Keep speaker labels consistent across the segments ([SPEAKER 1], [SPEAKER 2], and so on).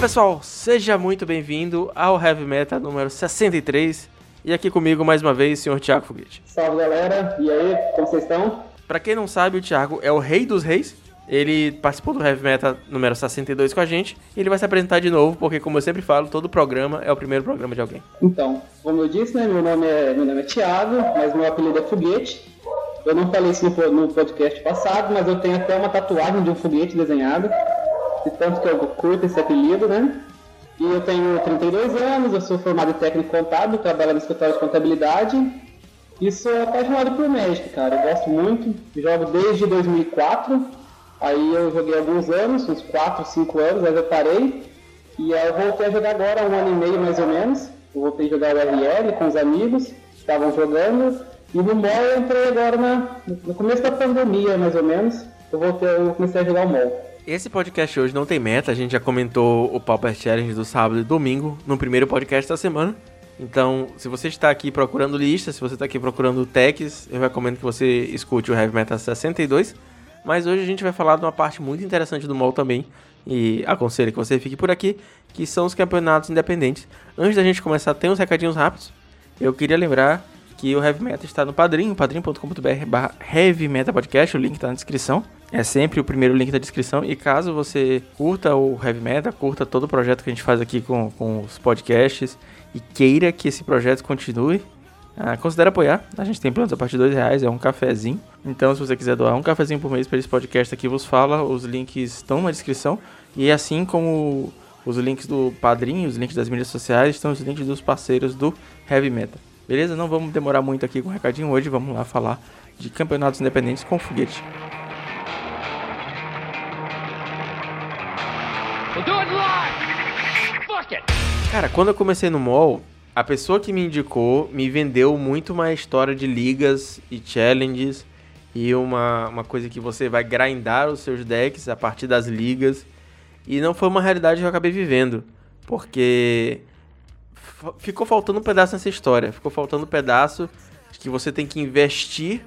[SPEAKER 1] pessoal, seja muito bem-vindo ao Heavy Meta número 63. E aqui comigo mais uma vez, o senhor Thiago Foguete.
[SPEAKER 2] Salve galera, e aí, como vocês estão?
[SPEAKER 1] Pra quem não sabe, o Thiago é o rei dos reis. Ele participou do Heavy Meta número 62 com a gente. E ele vai se apresentar de novo, porque como eu sempre falo, todo programa é o primeiro programa de alguém.
[SPEAKER 2] Então, como eu disse, né, meu nome é, meu nome é Thiago, mas meu apelido é Foguete. Eu não falei isso no, no podcast passado, mas eu tenho até uma tatuagem de um foguete desenhado. De tanto que eu curto esse apelido, né? E eu tenho 32 anos, eu sou formado em técnico contábil, trabalho no escritório de contabilidade. E sou apaixonado por Magic, cara. Eu gosto muito, jogo desde 2004. Aí eu joguei alguns anos, uns 4, 5 anos, aí eu parei. E aí eu voltei a jogar agora, um ano e meio mais ou menos. Eu voltei a jogar o RL com os amigos, estavam jogando. E no MOL eu entrei agora na, no começo da pandemia, mais ou menos. Eu, voltei, eu comecei a jogar o MOL.
[SPEAKER 1] Esse podcast hoje não tem meta, a gente já comentou o Pauper Challenge do sábado e domingo no primeiro podcast da semana. Então, se você está aqui procurando listas, se você está aqui procurando techs, eu recomendo que você escute o Heavy Metal 62. Mas hoje a gente vai falar de uma parte muito interessante do MOL também. E aconselho que você fique por aqui, que são os campeonatos independentes. Antes da gente começar, tem uns recadinhos rápidos. Eu queria lembrar que o Heavy Metal está no Padrim, padrim.com.br barra Heavy Metal Podcast, o link está na descrição. É sempre o primeiro link da descrição. E caso você curta o Heavy Metal, curta todo o projeto que a gente faz aqui com, com os podcasts e queira que esse projeto continue, ah, considere apoiar. A gente tem planos a partir de dois reais, é um cafezinho. Então, se você quiser doar um cafezinho por mês para esse podcast aqui, vos fala, os links estão na descrição. E assim como os links do Padrinho, os links das mídias sociais, estão os links dos parceiros do Heavy Metal. Beleza? Não vamos demorar muito aqui com o recadinho hoje, vamos lá falar de campeonatos independentes com foguete. Cara, quando eu comecei no mall, a pessoa que me indicou me vendeu muito uma história de ligas e challenges e uma, uma coisa que você vai grindar os seus decks a partir das ligas. E não foi uma realidade que eu acabei vivendo, porque ficou faltando um pedaço nessa história. Ficou faltando um pedaço de que você tem que investir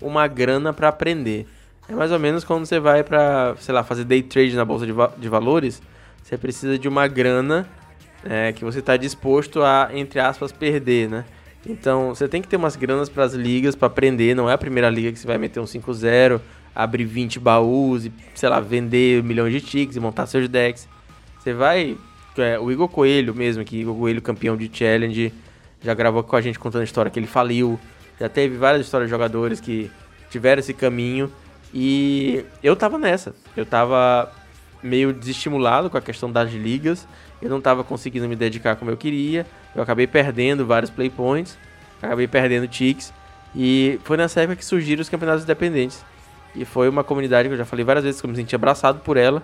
[SPEAKER 1] uma grana para aprender. É mais ou menos quando você vai para, sei lá, fazer day trade na bolsa de, va de valores, você precisa de uma grana é, que você está disposto a, entre aspas, perder, né? Então, você tem que ter umas granas para as ligas para aprender. Não é a primeira liga que você vai meter um 5-0, abrir 20 baús e, sei lá, vender milhões de ticks e montar seus decks. Você vai é, o Igor Coelho mesmo, que Igor Coelho campeão de Challenge, já gravou com a gente contando a história que ele faliu. Já teve várias histórias de jogadores que tiveram esse caminho. E eu tava nessa. Eu tava meio desestimulado com a questão das ligas. Eu não tava conseguindo me dedicar como eu queria. Eu acabei perdendo vários playpoints. Acabei perdendo ticks. E foi nessa época que surgiram os campeonatos independentes. E foi uma comunidade que eu já falei várias vezes que eu me senti abraçado por ela.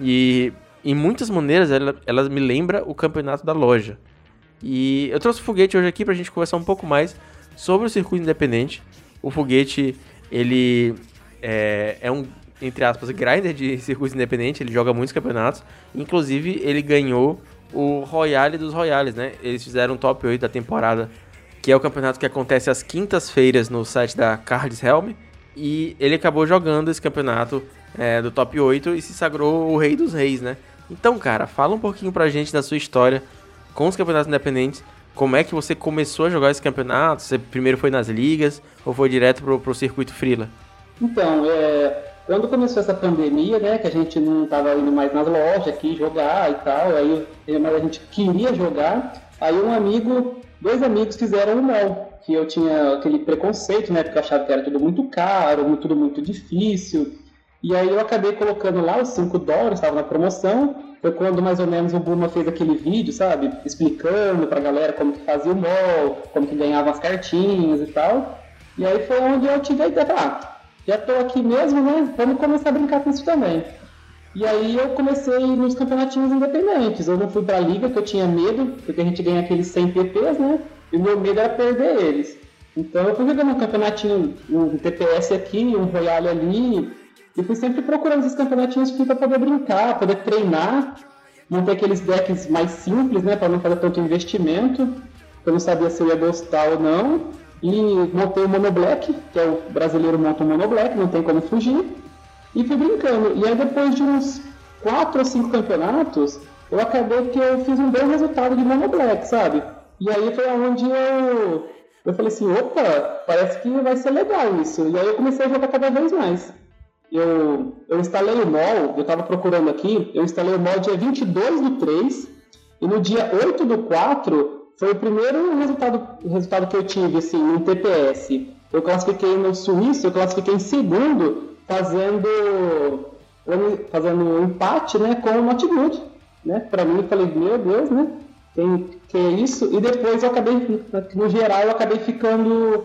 [SPEAKER 1] E em muitas maneiras, ela, ela me lembra o campeonato da loja. E eu trouxe o Foguete hoje aqui pra gente conversar um pouco mais sobre o circuito independente. O Foguete, ele é, é um, entre aspas, grinder de circuito independente, ele joga muitos campeonatos. Inclusive, ele ganhou o Royale dos Royales, né? Eles fizeram um top 8 da temporada, que é o campeonato que acontece às quintas-feiras no site da Cards Helm. E ele acabou jogando esse campeonato é, do top 8 e se sagrou o rei dos reis, né? Então, cara, fala um pouquinho pra gente da sua história com os campeonatos independentes. Como é que você começou a jogar esse campeonato? Você primeiro foi nas ligas ou foi direto pro, pro circuito Freela?
[SPEAKER 2] Então, é, quando começou essa pandemia, né, que a gente não estava indo mais nas lojas aqui jogar e tal, aí a gente queria jogar, aí um amigo, dois amigos fizeram o mel, que eu tinha aquele preconceito, né, porque eu achava que era tudo muito caro, tudo muito difícil, e aí eu acabei colocando lá os 5 dólares, estava na promoção. Foi quando mais ou menos o Buma fez aquele vídeo, sabe? Explicando pra galera como que fazia o mall, como que ganhava as cartinhas e tal. E aí foi onde eu tive a ideia, ah, já tô aqui mesmo, né? Vamos começar a brincar com isso também. E aí eu comecei nos campeonatinhos independentes. Eu não fui pra liga, porque eu tinha medo, porque a gente ganha aqueles 100 PPs, né? E o meu medo era perder eles. Então eu fui jogando um campeonatinho, um TPS aqui, um Royale ali, e fui sempre procurando esses campeonatinhos para poder brincar, poder treinar, montar aqueles decks mais simples, né, para não fazer tanto investimento. Eu não sabia se eu ia gostar ou não. E montei o Mono Black, que é o brasileiro monta o Mono Black, não tem como fugir. E fui brincando. E aí depois de uns 4 ou 5 campeonatos, eu acabei que eu fiz um bom resultado de Mono Black, sabe? E aí foi onde eu, eu falei assim, opa, parece que vai ser legal isso. E aí eu comecei a jogar cada vez mais. Eu, eu instalei o MOL, eu estava procurando aqui, eu instalei o MOL dia 22 do 3, e no dia 8 do 4 foi o primeiro resultado, resultado que eu tive, assim, no TPS. Eu classifiquei no Suíço, eu classifiquei em segundo, fazendo, fazendo um empate né, com o Not Good. Né? Para mim, eu falei, meu Deus, né? Tem, que é isso? E depois eu acabei, no geral, eu acabei ficando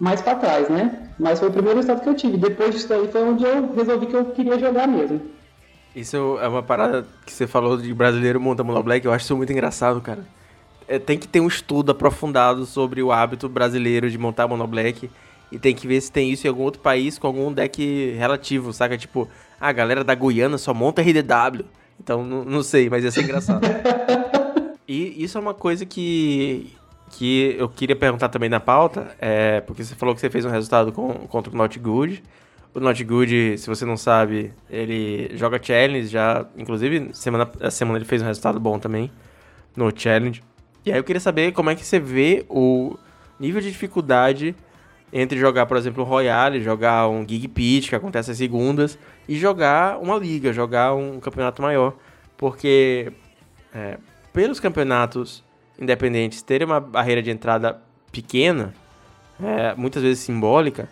[SPEAKER 2] mais para trás, né? Mas foi o primeiro resultado que eu tive. Depois disso aí foi onde eu resolvi que eu queria jogar mesmo.
[SPEAKER 1] Isso é uma parada que você falou de brasileiro monta Mono Black, eu acho isso muito engraçado, cara. É, tem que ter um estudo aprofundado sobre o hábito brasileiro de montar Mono Black e tem que ver se tem isso em algum outro país com algum deck relativo, saca? Tipo, a galera da Guiana só monta RDW. Então, não sei, mas ia ser engraçado. e isso é uma coisa que, que eu queria perguntar também na pauta, é, porque você falou que você fez um resultado com, contra o Not Good. O Not Good, se você não sabe, ele joga challenge já. Inclusive, semana, essa semana ele fez um resultado bom também no challenge. E aí eu queria saber como é que você vê o nível de dificuldade entre jogar, por exemplo, o Royale, jogar um Gig Pitch, que acontece às segundas, e jogar uma liga, jogar um campeonato maior. Porque é, pelos campeonatos independentes terem uma barreira de entrada pequena, é, muitas vezes simbólica,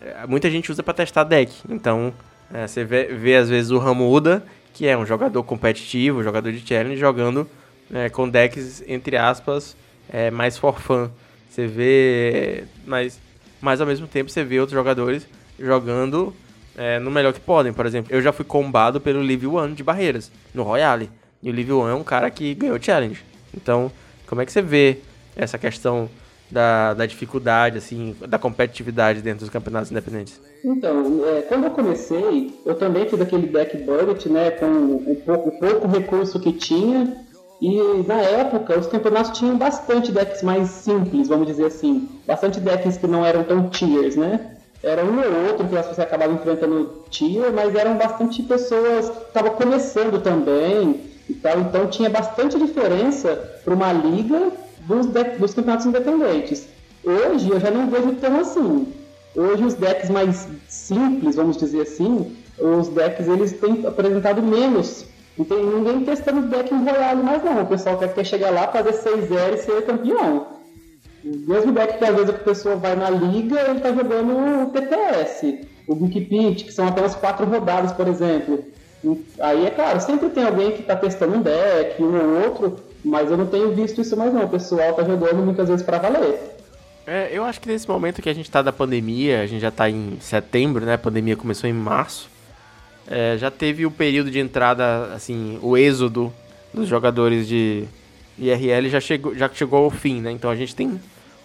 [SPEAKER 1] é, muita gente usa para testar deck. Então, é, você vê, vê, às vezes o Ramuda, que é um jogador competitivo, jogador de challenge, jogando é, com decks, entre aspas, é, mais for fun. Você vê, mas, mas ao mesmo tempo você vê outros jogadores jogando é, no melhor que podem. Por exemplo, eu já fui combado pelo Live One de barreiras, no Royale. E o Live One é um cara que ganhou challenge. Então, como é que você vê essa questão da, da dificuldade, assim, da competitividade dentro dos campeonatos independentes?
[SPEAKER 2] Então, é, quando eu comecei, eu também fiz aquele deck budget, né, com o pouco, o pouco recurso que tinha, e na época os campeonatos tinham bastante decks mais simples, vamos dizer assim, bastante decks que não eram tão tiers, né? Era um ou outro que você acabava enfrentando tier, mas eram bastante pessoas que estavam começando também e tal, então tinha bastante diferença para uma liga dos, dos campeonatos independentes. Hoje eu já não vejo tão assim. Hoje os decks mais simples, vamos dizer assim, os decks eles têm apresentado menos. Não tem ninguém testando deck em Royale mais não. O pessoal quer, quer chegar lá, fazer 6-0 e ser campeão. O mesmo deck que às vezes a pessoa vai na liga, ele tá jogando o TTS, o Big Pitch, que são apenas quatro rodadas, por exemplo. Aí é claro, sempre tem alguém que tá testando um deck, um ou outro, mas eu não tenho visto isso mais não. O pessoal tá jogando muitas vezes para valer.
[SPEAKER 1] É, eu acho que nesse momento que a gente tá da pandemia, a gente já tá em setembro, né? A pandemia começou em março. É, já teve o período de entrada, assim, o êxodo dos jogadores de IRL já chegou, já chegou ao fim, né? Então a gente tem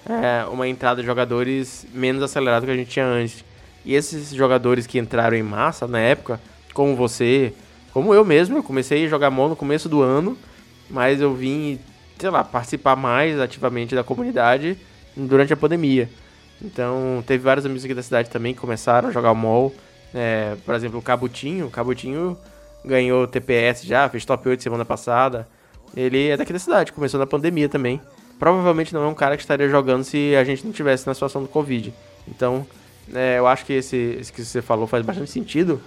[SPEAKER 1] é, uma entrada de jogadores menos acelerada que a gente tinha antes. E esses jogadores que entraram em massa na época, como você, como eu mesmo, eu comecei a jogar MOL no começo do ano mas eu vim, sei lá, participar mais ativamente da comunidade durante a pandemia. Então, teve vários amigos aqui da cidade também que começaram a jogar MOL. É, por exemplo, o Cabutinho. O Cabutinho ganhou TPS já, fez top 8 semana passada. Ele é daqui da cidade, começou na pandemia também. Provavelmente não é um cara que estaria jogando se a gente não tivesse na situação do Covid. Então, é, eu acho que esse, esse que você falou faz bastante sentido.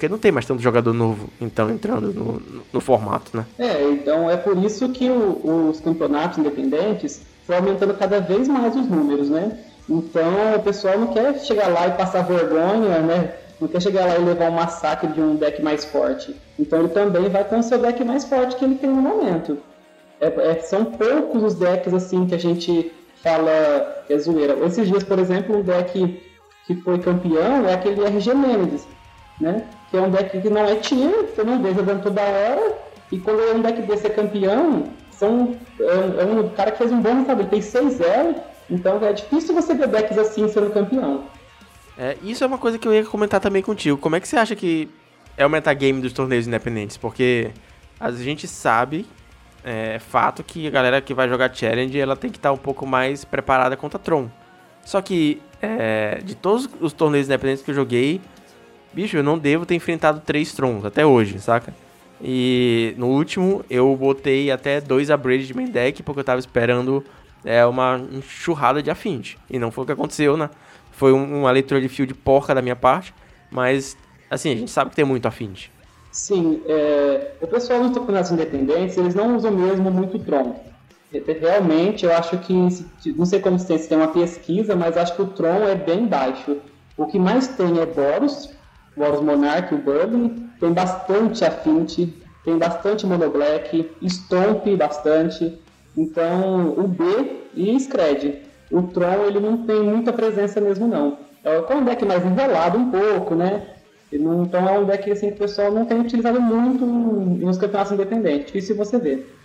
[SPEAKER 1] Porque não tem mais tanto jogador novo, então, entrando no, no, no formato, né?
[SPEAKER 2] É, então é por isso que o, os campeonatos independentes estão aumentando cada vez mais os números, né? Então o pessoal não quer chegar lá e passar vergonha, né? Não quer chegar lá e levar um massacre de um deck mais forte. Então ele também vai com o seu deck mais forte que ele tem no momento. É, é, são poucos os decks assim que a gente fala é zoeira. Esses dias, por exemplo, um deck que foi campeão é aquele RG Mendes, né? Que é um deck que não é tier, você não vê jogando toda hora, e quando é um deck desse é campeão, são, é, é um cara que fez um bom resultado, ele tem 6-0, então é difícil você ver decks assim sendo campeão.
[SPEAKER 1] É, isso é uma coisa que eu ia comentar também contigo. Como é que você acha que é o metagame dos torneios independentes? Porque a gente sabe, é fato, que a galera que vai jogar Challenge ela tem que estar um pouco mais preparada contra Tron. Só que é, de todos os torneios independentes que eu joguei, bicho, eu não devo ter enfrentado três Trons até hoje, saca? E no último eu botei até dois upgrades de main deck porque eu tava esperando é, uma enxurrada de afins. E não foi o que aconteceu, né? Foi um, uma leitura de field porca da minha parte, mas assim, a gente sabe que tem muito afins.
[SPEAKER 2] Sim, é, o pessoal dos campeonatos independentes, eles não usam mesmo muito Tron. Realmente, eu acho que, não sei como se tem uma pesquisa, mas acho que o Tron é bem baixo. O que mais tem é Boros, Boros Monarch, o Burden, tem bastante Affinity, tem bastante Mono Black, Stomp bastante, então o B e Scred. O Tron ele não tem muita presença mesmo não. É um deck mais enrolado um pouco, né? Então é um deck assim, que o pessoal não tem utilizado muito nos campeonatos independentes, difícil você ver.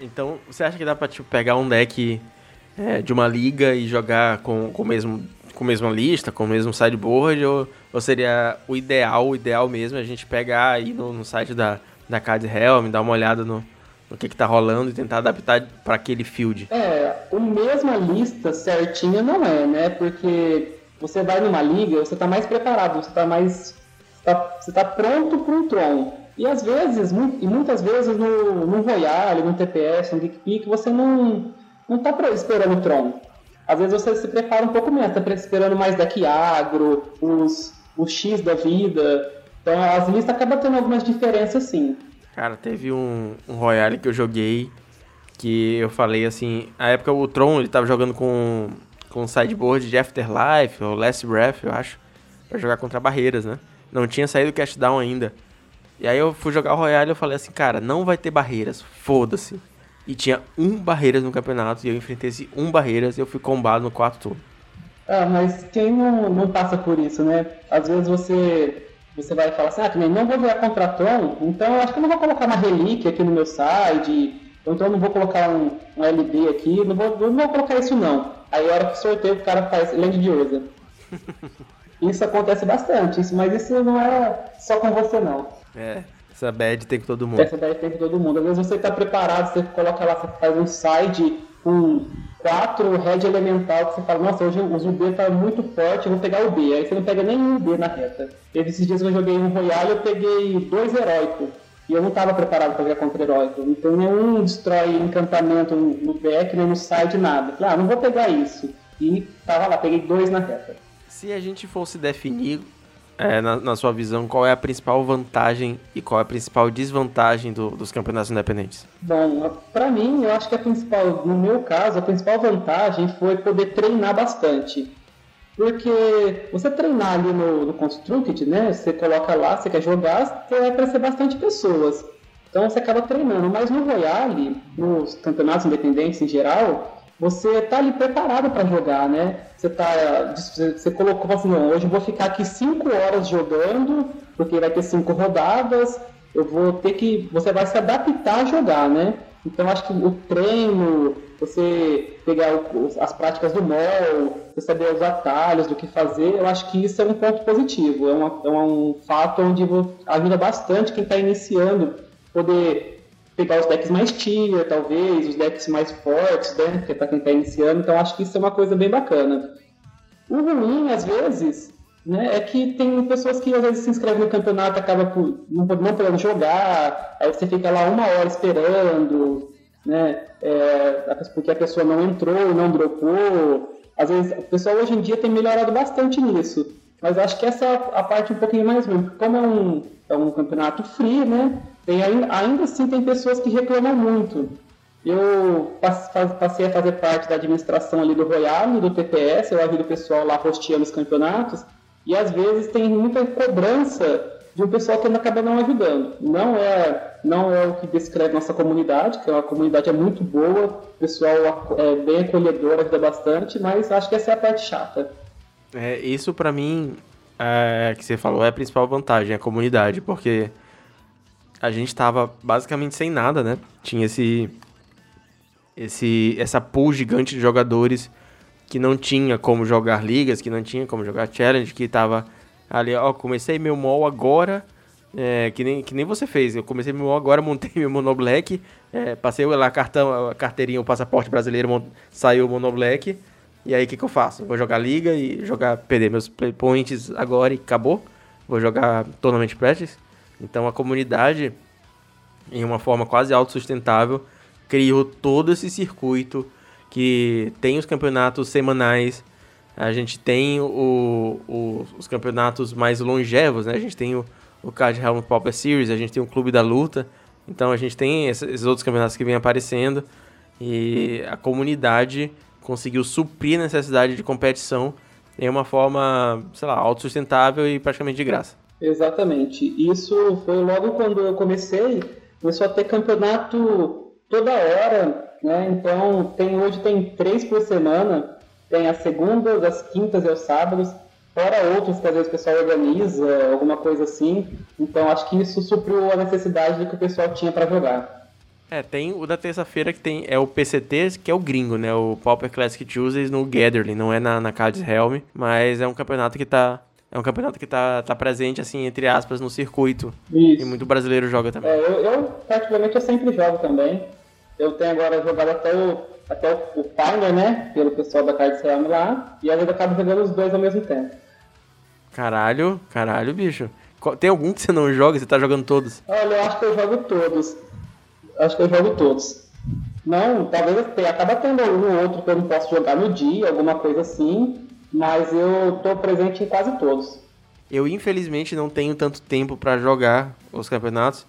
[SPEAKER 1] Então, você acha que dá pra tipo, pegar um deck é, de uma liga e jogar com, com, o mesmo, com a mesma lista, com o mesmo sideboard? Ou, ou seria o ideal, o ideal mesmo, a gente pegar aí no, no site da, da Card Helm, dar uma olhada no, no que, que tá rolando e tentar adaptar para aquele field?
[SPEAKER 2] É, a mesma lista certinha não é, né? Porque você vai numa liga, você tá mais preparado, você tá mais tá, você está pronto para um Tron. E às vezes, e muitas vezes no, no Royale, no TPS, no Geek Peak, você não, não tá esperando o Tron. Às vezes você se prepara um pouco menos, está esperando mais deck agro, os, os X da vida. Então as listas acabam tendo algumas diferenças sim.
[SPEAKER 1] Cara, teve um, um Royale que eu joguei que eu falei assim, na época o Tron ele tava jogando com com sideboard de Afterlife ou Last Breath, eu acho, para jogar contra barreiras, né? Não tinha saído o cast down ainda. E aí eu fui jogar o Royale e eu falei assim, cara, não vai ter barreiras, foda-se. E tinha um barreiras no campeonato e eu enfrentei esse um barreiras e eu fui combado no quarto turno.
[SPEAKER 2] Ah, mas quem não, não passa por isso, né? Às vezes você você vai falar assim, ah, também não vou jogar contra Tron, então eu acho que eu não vou colocar uma relíquia aqui no meu side, ou então eu não vou colocar um, um LB aqui, não vou, não vou colocar isso não. Aí a hora que sorteio o cara faz Land de Urza. Isso acontece bastante, isso, mas isso não é só com você não.
[SPEAKER 1] É, essa bad tem com todo mundo.
[SPEAKER 2] Essa bad tem com todo mundo. Às vezes você está preparado, você coloca lá, você faz um side com quatro red elemental, que você fala, nossa, hoje o UB tá muito forte, eu vou pegar o B. Aí você não pega nenhum B na reta. Teve esses dias que eu joguei um Royale, eu peguei dois heróicos. E eu não estava preparado para jogar contra heróico. Então nenhum destrói encantamento no back, nem no side, nada. Falei, ah, não vou pegar isso. E tava lá, peguei dois na reta.
[SPEAKER 1] Se a gente fosse definir, é, na, na, sua visão, qual é a principal vantagem e qual é a principal desvantagem do, dos campeonatos independentes?
[SPEAKER 2] Bom, para mim, eu acho que a principal, no meu caso, a principal vantagem foi poder treinar bastante. Porque você treinar ali no, no Constructed, né? Você coloca lá, você quer jogar, você vai aparecer bastante pessoas. Então você acaba treinando. Mas no Royale, nos campeonatos independentes em geral, você está ali preparado para jogar, né? Você tá, você colocou assim, hoje eu vou ficar aqui cinco horas jogando, porque vai ter cinco rodadas, eu vou ter que, você vai se adaptar a jogar, né? Então acho que o treino, você pegar o, as práticas do mol, você saber os atalhos do que fazer, eu acho que isso é um ponto positivo, é, uma, é um fato onde ajuda bastante quem está iniciando poder pegar os decks mais tier, talvez, os decks mais fortes, né? Que é pra quem tá iniciando, então acho que isso é uma coisa bem bacana. O ruim, às vezes, né, é que tem pessoas que às vezes se inscrevem no campeonato acaba por, não, não podendo jogar, aí você fica lá uma hora esperando, né? É, porque a pessoa não entrou, não dropou. Às vezes, o pessoal hoje em dia tem melhorado bastante nisso. Mas acho que essa é a parte um pouquinho mais ruim. Como é um, é um campeonato free, né? Tem, ainda assim tem pessoas que reclamam muito. Eu passei a fazer parte da administração ali do Royale, do TPS, eu ajudo o pessoal lá rosteando os campeonatos, e às vezes tem muita cobrança de um pessoal que acaba não ajudando. Não é, não é o que descreve nossa comunidade, que é uma comunidade é muito boa, o pessoal é bem acolhedor, ajuda bastante, mas acho que essa é a parte chata.
[SPEAKER 1] É, isso para mim, é, que você falou, é a principal vantagem, a comunidade, porque a gente tava basicamente sem nada, né? Tinha esse esse essa pool gigante de jogadores que não tinha como jogar ligas, que não tinha como jogar challenge, que tava ali, ó, comecei meu mall agora, é, que, nem, que nem você fez. Eu comecei meu agora, montei meu Monoblack, é, passei lá cartão, a carteirinha, o passaporte brasileiro, saiu o Monoblack. E aí o que, que eu faço? Vou jogar liga e jogar, perder meus play points agora e acabou. Vou jogar Tournament Practice. Então a comunidade em uma forma quase autossustentável, criou todo esse circuito que tem os campeonatos semanais, a gente tem o, o, os campeonatos mais longevos, né? A gente tem o, o Card Helm Pauper Series, a gente tem o Clube da Luta, então a gente tem esses outros campeonatos que vêm aparecendo e a comunidade conseguiu suprir a necessidade de competição em uma forma, sei lá, autossustentável e praticamente de graça.
[SPEAKER 2] Exatamente. Isso foi logo quando eu comecei, começou a ter campeonato toda hora, né? Então tem hoje tem três por semana, tem as segundas, as quintas e os sábados, fora outros que às vezes o pessoal organiza, alguma coisa assim. Então acho que isso supriu a necessidade que o pessoal tinha para jogar.
[SPEAKER 1] É, tem o da terça-feira que tem é o PCT, que é o gringo, né? O Pauper Classic Tuesdays no Gathering, não é na, na Cards Helm, mas é um campeonato que tá é um campeonato que tá, tá presente, assim, entre aspas, no circuito. Isso. E muito brasileiro joga também.
[SPEAKER 2] É, eu, eu, particularmente, eu sempre jogo também. Eu tenho agora jogado até o, até o, o né? Pelo pessoal da Cards Realm lá. E às vezes eu acabo jogando os dois ao mesmo tempo.
[SPEAKER 1] Caralho, caralho, bicho. Tem algum que você não joga? Você tá jogando todos?
[SPEAKER 2] Olha, eu acho que eu jogo todos acho que eu jogo todos. Não, talvez tenha, acaba tendo um ou outro que eu não posso jogar no dia, alguma coisa assim, mas eu tô presente em quase todos.
[SPEAKER 1] Eu infelizmente não tenho tanto tempo para jogar os campeonatos.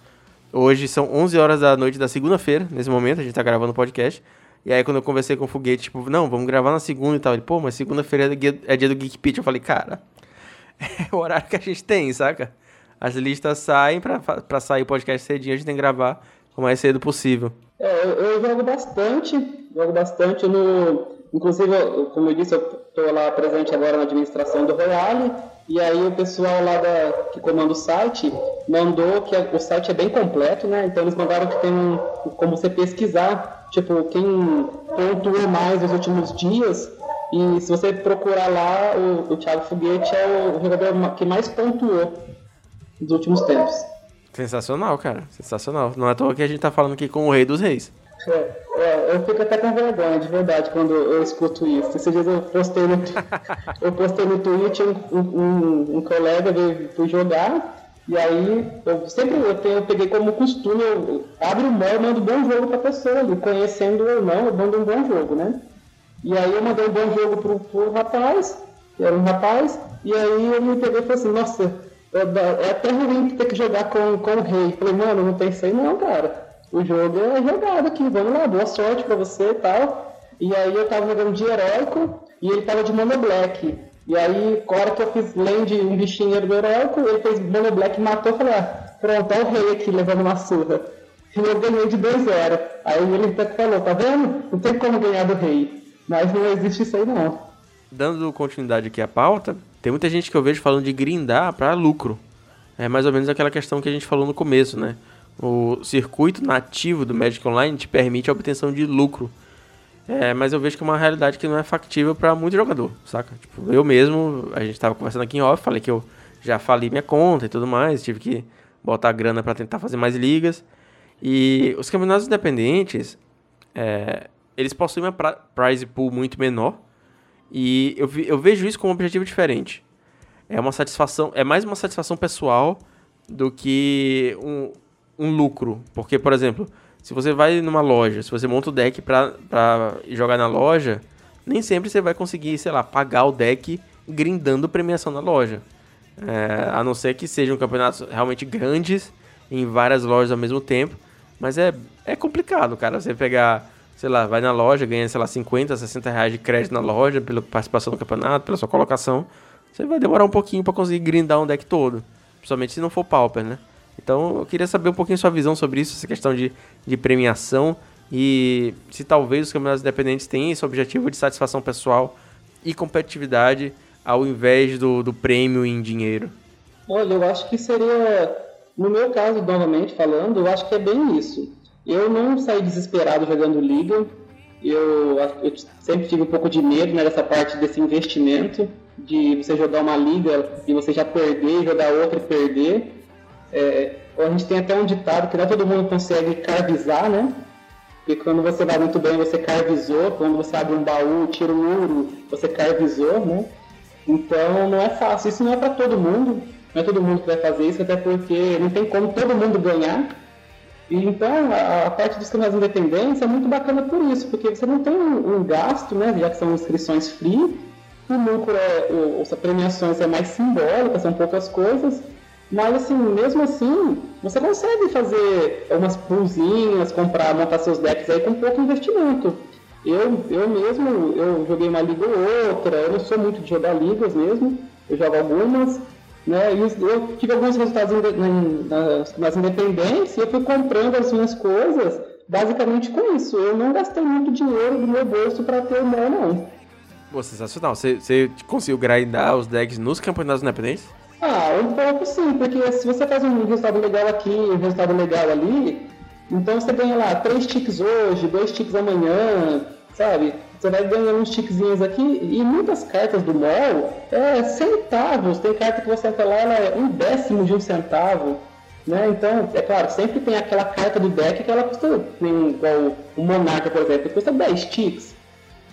[SPEAKER 1] Hoje são 11 horas da noite da segunda-feira, nesse momento, a gente tá gravando o podcast. E aí quando eu conversei com o Foguete, tipo, não, vamos gravar na segunda e tal. Ele, pô, mas segunda-feira é dia do Geek Pitch. Eu falei, cara, é o horário que a gente tem, saca? As listas saem pra, pra sair o podcast cedinho, a gente tem que gravar o mais cedo possível.
[SPEAKER 2] É, eu, eu jogo bastante, jogo bastante no. Inclusive, eu, como eu disse, eu estou lá presente agora na administração do Royale, e aí o pessoal lá da, que comanda o site mandou que o site é bem completo, né? Então eles mandaram que tem um, como você pesquisar, tipo, quem pontuou mais nos últimos dias. E se você procurar lá, o, o Thiago Foguete é o jogador que mais pontuou nos últimos tempos.
[SPEAKER 1] Sensacional, cara. Sensacional. Não é à toa que a gente tá falando aqui com o rei dos reis.
[SPEAKER 2] É, é, eu fico até com vergonha, de verdade, quando eu escuto isso. Esses dias eu postei no, eu postei no Twitch um, um, um colega veio fui jogar, e aí eu sempre eu, tenho, eu peguei como costume, eu abro o mão e mando um bom jogo pra pessoa ali, conhecendo ou não, eu mando um bom jogo, né? E aí eu mandei um bom jogo pro, pro rapaz, que era um rapaz, e aí ele me pegou e falou assim, nossa, é, até ruim ter que jogar com, com o rei. Falei, mano, não pensei não, cara. O jogo é jogado aqui, vamos lá, boa sorte pra você e tal. E aí eu tava jogando de heróico e ele tava de mono black. E aí, na hora que eu fiz land um bichinho do heróico, ele fez mono black e matou. Eu falei, ah, pronto, é o rei aqui levando uma surra. E eu ganhei de 2-0. Aí ele até falou, tá vendo? Não tem como ganhar do rei. Mas não existe isso aí não.
[SPEAKER 1] Dando continuidade aqui à pauta, tem muita gente que eu vejo falando de grindar para lucro. É mais ou menos aquela questão que a gente falou no começo, né? O circuito nativo do Magic Online te permite a obtenção de lucro. É, mas eu vejo que é uma realidade que não é factível para muito jogador, saca? Tipo, eu mesmo, a gente estava conversando aqui em off, falei que eu já falei minha conta e tudo mais, tive que botar grana para tentar fazer mais ligas. E os campeonatos independentes, é, eles possuem uma prize pool muito menor, e eu, eu vejo isso como um objetivo diferente. É uma satisfação, é mais uma satisfação pessoal do que um, um lucro. Porque, por exemplo, se você vai numa loja, se você monta o deck pra, pra jogar na loja, nem sempre você vai conseguir, sei lá, pagar o deck grindando premiação na loja. É, a não ser que sejam campeonatos realmente grandes em várias lojas ao mesmo tempo. Mas é, é complicado, cara. Você pegar sei lá, vai na loja, ganha, sei lá, 50, 60 reais de crédito na loja pela participação no campeonato, pela sua colocação, você vai demorar um pouquinho para conseguir grindar um deck todo. Principalmente se não for Pauper, né? Então eu queria saber um pouquinho sua visão sobre isso, essa questão de, de premiação e se talvez os campeonatos independentes tenham esse objetivo de satisfação pessoal e competitividade ao invés do, do prêmio em dinheiro.
[SPEAKER 2] Olha, eu acho que seria, no meu caso, novamente falando, eu acho que é bem isso. Eu não saí desesperado jogando Liga. Eu, eu sempre tive um pouco de medo né, dessa parte desse investimento, de você jogar uma liga e você já perder, jogar outra e perder. É, a gente tem até um ditado que não é todo mundo consegue carvizar, né? Porque quando você vai muito bem, você carvizou. Quando você abre um baú, tira um ouro, você carvizou, né? Então não é fácil. Isso não é para todo mundo. Não é todo mundo que vai fazer isso, até porque não tem como todo mundo ganhar. Então, a, a, parte dos campeonatos independentes é muito bacana por isso, porque você não tem um, um gasto, né, já que são inscrições free, o lucro é, o, as premiações é mais simbólica, são poucas coisas, mas assim, mesmo assim, você consegue fazer umas pulzinhas, comprar, montar seus decks aí com pouco investimento. Eu, eu mesmo, eu joguei uma liga ou outra, eu não sou muito de jogar ligas mesmo, eu jogo algumas, né? E eu tive alguns resultados nas, nas independentes e eu fui comprando as minhas coisas basicamente com isso. Eu não gastei muito dinheiro do meu bolso para ter o meu, não.
[SPEAKER 1] Pô, sensacional. Você, você conseguiu grindar os decks nos campeonatos independentes?
[SPEAKER 2] Ah, um pouco sim, porque se você faz um resultado legal aqui, um resultado legal ali, então você ganha lá três ticks hoje, dois ticks amanhã, sabe? Você vai ganhando uns tickzinhos aqui e muitas cartas do mall é centavos. Tem carta que você entra lá, ela é um décimo de um centavo. Né? Então, é claro, sempre tem aquela carta do deck que ela custa, igual o Monarca, por exemplo, custa 10 ticks.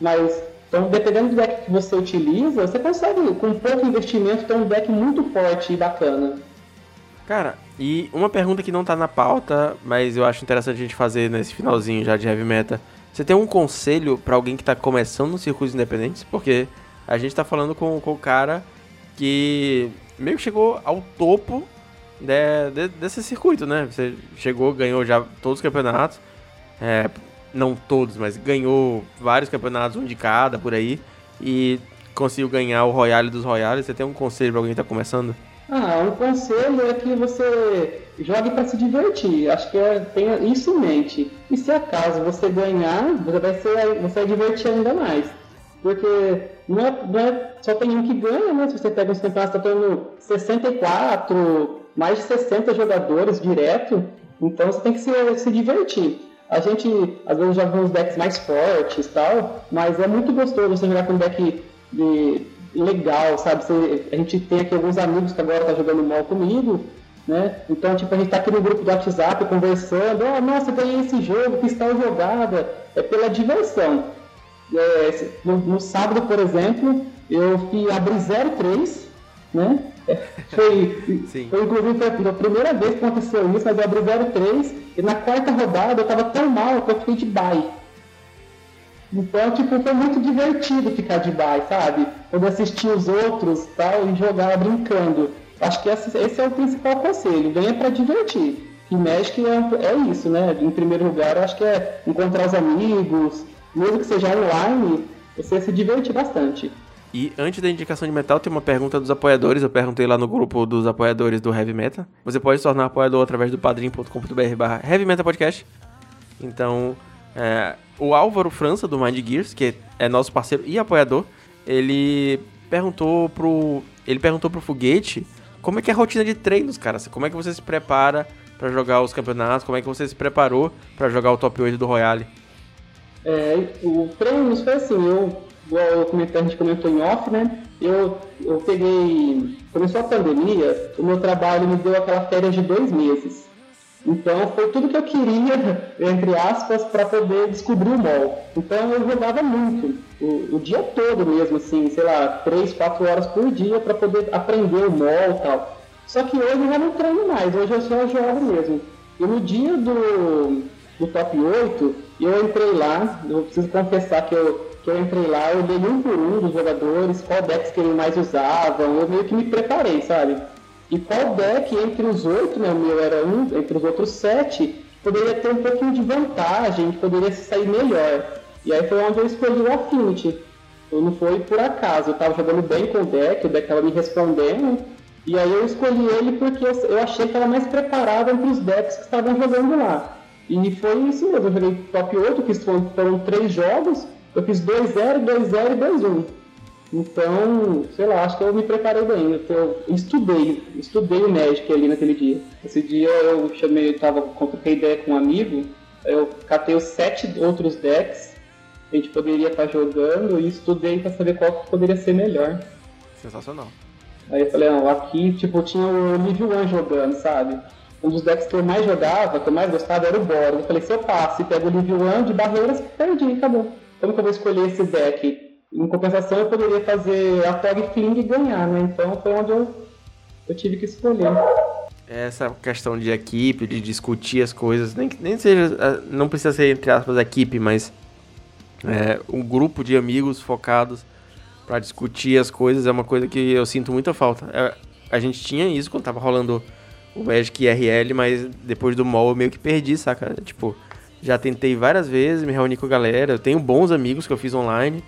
[SPEAKER 2] Mas, então, dependendo do deck que você utiliza, você consegue, com pouco investimento, ter um deck muito forte e bacana.
[SPEAKER 1] Cara, e uma pergunta que não tá na pauta, mas eu acho interessante a gente fazer nesse finalzinho já de Heavy Meta. Você tem um conselho para alguém que tá começando no circuito independente? Porque a gente tá falando com, com o cara que meio que chegou ao topo de, de, desse circuito, né? Você chegou, ganhou já todos os campeonatos. É, não todos, mas ganhou vários campeonatos, um de cada por aí. E conseguiu ganhar o Royale dos Royales. Você tem um conselho para alguém que tá começando?
[SPEAKER 2] Ah, um conselho é que você jogue para se divertir. Acho que é, tenha isso em mente. E se acaso você ganhar, você vai, ser, você vai divertir ainda mais. Porque não é, não é só tem um que ganha, né? Se você pega os campeonatos, está tendo 64, mais de 60 jogadores direto. Então você tem que se, se divertir. A gente, às vezes, joga uns decks mais fortes tal, mas é muito gostoso você jogar com um deck de legal, sabe? Você, a gente tem aqui alguns amigos que agora tá jogando mal comigo, né? Então, tipo, a gente tá aqui no grupo do WhatsApp conversando, oh, nossa, ganhei esse jogo, que está jogada, é pela diversão. É, no, no, sábado, por exemplo, eu fui abrir 03, né? Foi, foi inclusive foi a primeira vez que aconteceu isso, mas eu abri 03 e na quarta rodada eu tava tão mal que eu fiquei de bye. Então, tipo, foi muito divertido ficar de baixo, sabe? Quando assistir os outros tal e jogar brincando. Acho que esse, esse é o principal conselho. Venha para divertir. E Magic é, é, isso, né? Em primeiro lugar, acho que é encontrar os amigos, mesmo que seja online, você se divertir bastante.
[SPEAKER 1] E antes da indicação de metal, tem uma pergunta dos apoiadores. Eu perguntei lá no grupo dos apoiadores do Heavy Metal. Você pode se tornar apoiador através do padrim.com.br barra Heavy Metal Podcast. Então, é, o Álvaro França, do Mind Gears, que é nosso parceiro e apoiador, ele perguntou pro. Ele perguntou pro Foguete como é que é a rotina de treinos, cara. Como é que você se prepara para jogar os campeonatos? Como é que você se preparou para jogar o top 8 do Royale?
[SPEAKER 2] É, o treino foi assim, eu, igual a gente comentou em off, né? Eu, eu peguei. Começou a pandemia, o meu trabalho me deu aquela férias de dois meses. Então foi tudo que eu queria, entre aspas, para poder descobrir o mall. Então eu jogava muito, o, o, dia todo mesmo, assim, sei lá, 3, 4 horas por dia para poder aprender o mall e tal. Só que hoje eu já não treino mais, hoje eu só jogo mesmo. E no dia do, do top 8, eu entrei lá, eu preciso confessar que eu, que eu entrei lá, eu olhei um por um dos jogadores, qual decks que eles mais usavam, eu meio que me preparei, sabe? E qual deck entre os oito, né, o meu era um, entre os outros sete, poderia ter um pouquinho de vantagem, poderia sair melhor. E aí foi onde eu escolhi o Affinity. não foi por acaso, eu estava jogando bem com o deck, o deck estava me respondendo, e aí eu escolhi ele porque eu achei que era mais preparado entre os decks que estavam jogando lá. E foi isso mesmo, eu joguei top 8, que foram três jogos, eu fiz 2-0, 2-0 e 2-1. Então, sei lá, acho que eu me preparei bem. Eu, estudei, estudei o Magic ali naquele dia. Esse dia eu chamei, eu tava, troquei ideia com um amigo, eu catei os sete outros decks que a gente poderia estar tá jogando e estudei para saber qual poderia ser melhor.
[SPEAKER 1] Sensacional.
[SPEAKER 2] Aí eu falei, não, aqui, tipo, tinha o Nível 1 jogando, sabe? Um dos decks que eu mais jogava, que eu mais gostava, era o Boros. Eu falei, se eu passo e pego o Nível 1 de barreiras, perdi, acabou. Como que eu vou escolher esse deck? Em compensação, eu poderia fazer a Tog Fling e ganhar, né? Então foi onde eu, eu tive que escolher.
[SPEAKER 1] essa questão de equipe, de discutir as coisas, nem, nem seja, ah, não precisa ser entre aspas equipe, mas é, um grupo de amigos focados para discutir as coisas é uma coisa que eu sinto muita falta. É, a gente tinha isso quando tava rolando o Magic RL, mas depois do mall eu meio que perdi, saca? Tipo, já tentei várias vezes me reunir com a galera, eu tenho bons amigos que eu fiz online,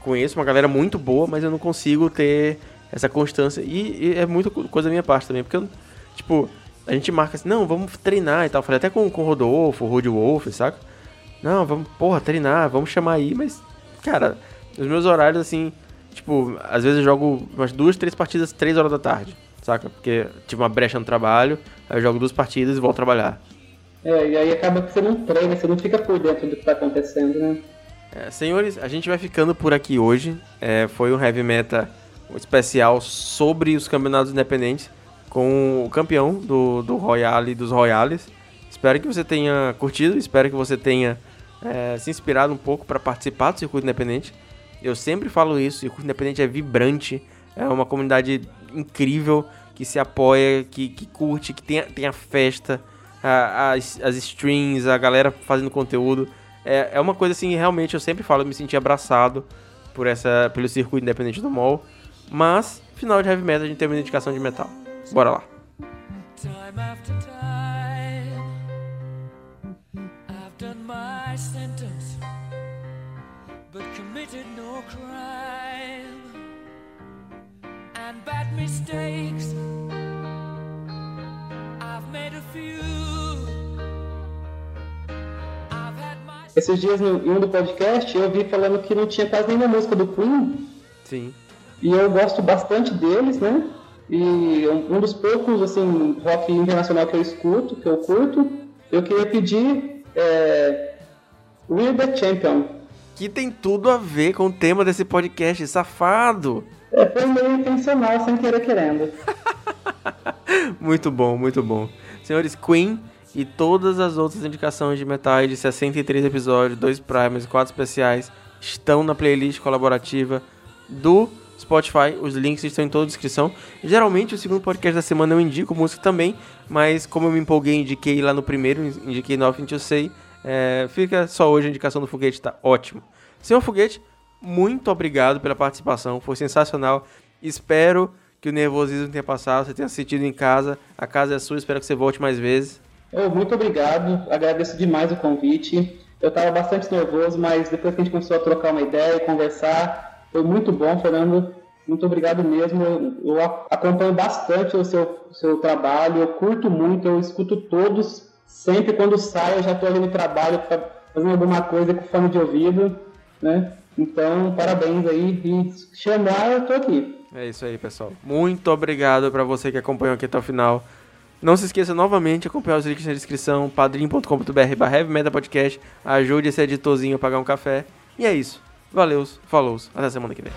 [SPEAKER 1] conheço uma galera muito boa, mas eu não consigo ter essa constância. E, e é muita coisa da minha parte também, porque eu, tipo, a gente marca assim, não, vamos treinar e tal. Falei até com, com o Rodolfo, o Rude Wolf, saca? Não, vamos, porra, treinar, vamos chamar aí, mas, cara, os meus horários, assim, tipo, às vezes eu jogo umas duas, três partidas, três horas da tarde, saca? Porque tive uma brecha no trabalho, aí eu jogo duas partidas e volto trabalhar.
[SPEAKER 2] É, e aí acaba que você não treina, você não fica por dentro do que tá acontecendo, né?
[SPEAKER 1] É, senhores, a gente vai ficando por aqui hoje. É, foi um Heavy Meta especial sobre os campeonatos independentes com o campeão do, do Royale dos Royales. Espero que você tenha curtido, espero que você tenha é, se inspirado um pouco para participar do circuito independente. Eu sempre falo isso, o circuito independente é vibrante, é uma comunidade incrível que se apoia, que, que curte, que tem, tem a festa, a, as, as streams, a galera fazendo conteúdo. É, é uma coisa assim, realmente eu sempre falo, eu me senti abraçado por essa, pelo circuito independente do mall. Mas, final de heavy metal, a gente tem uma indicação de metal. Bora lá. Time after time, I've done my sentence, but committed no crime. And bad mistakes,
[SPEAKER 2] Esses dias em um do podcast eu vi falando que não tinha quase nenhuma música do Queen.
[SPEAKER 1] Sim.
[SPEAKER 2] E eu gosto bastante deles, né? E um dos poucos, assim, rock internacional que eu escuto, que eu curto, eu queria pedir é, We're the Champion.
[SPEAKER 1] Que tem tudo a ver com o tema desse podcast, safado!
[SPEAKER 2] É, foi meio intencional, sem querer querendo.
[SPEAKER 1] muito bom, muito bom. Senhores, Queen e todas as outras indicações de metais de 63 episódios, dois primers e quatro especiais estão na playlist colaborativa do Spotify, os links estão em toda a descrição. Geralmente o segundo podcast da semana eu indico música também, mas como eu me empolguei indiquei lá no primeiro, indiquei Nothing to Say, é, fica só hoje a indicação do Foguete, tá ótimo. Senhor Foguete, muito obrigado pela participação, foi sensacional. Espero que o nervosismo tenha passado, você tenha sentido em casa, a casa é sua, espero que você volte mais vezes.
[SPEAKER 2] Oh, muito obrigado, agradeço demais o convite. Eu estava bastante nervoso, mas depois que a gente começou a trocar uma ideia e conversar, foi muito bom, Fernando. Muito obrigado mesmo. Eu, acompanho bastante o seu, seu trabalho, eu curto muito, eu escuto todos. Sempre quando saio, eu já estou ali no trabalho, fazendo alguma coisa com fone de ouvido, né? Então, parabéns aí. E chamar, eu estou aqui.
[SPEAKER 1] É isso aí, pessoal. Muito obrigado para você que acompanhou aqui até o final. Não se esqueça novamente de acompanhar os links na descrição, padrim.com.br barra podcast. Ajude esse editorzinho a pagar um café. E é isso. Valeu, falou, até semana que vem.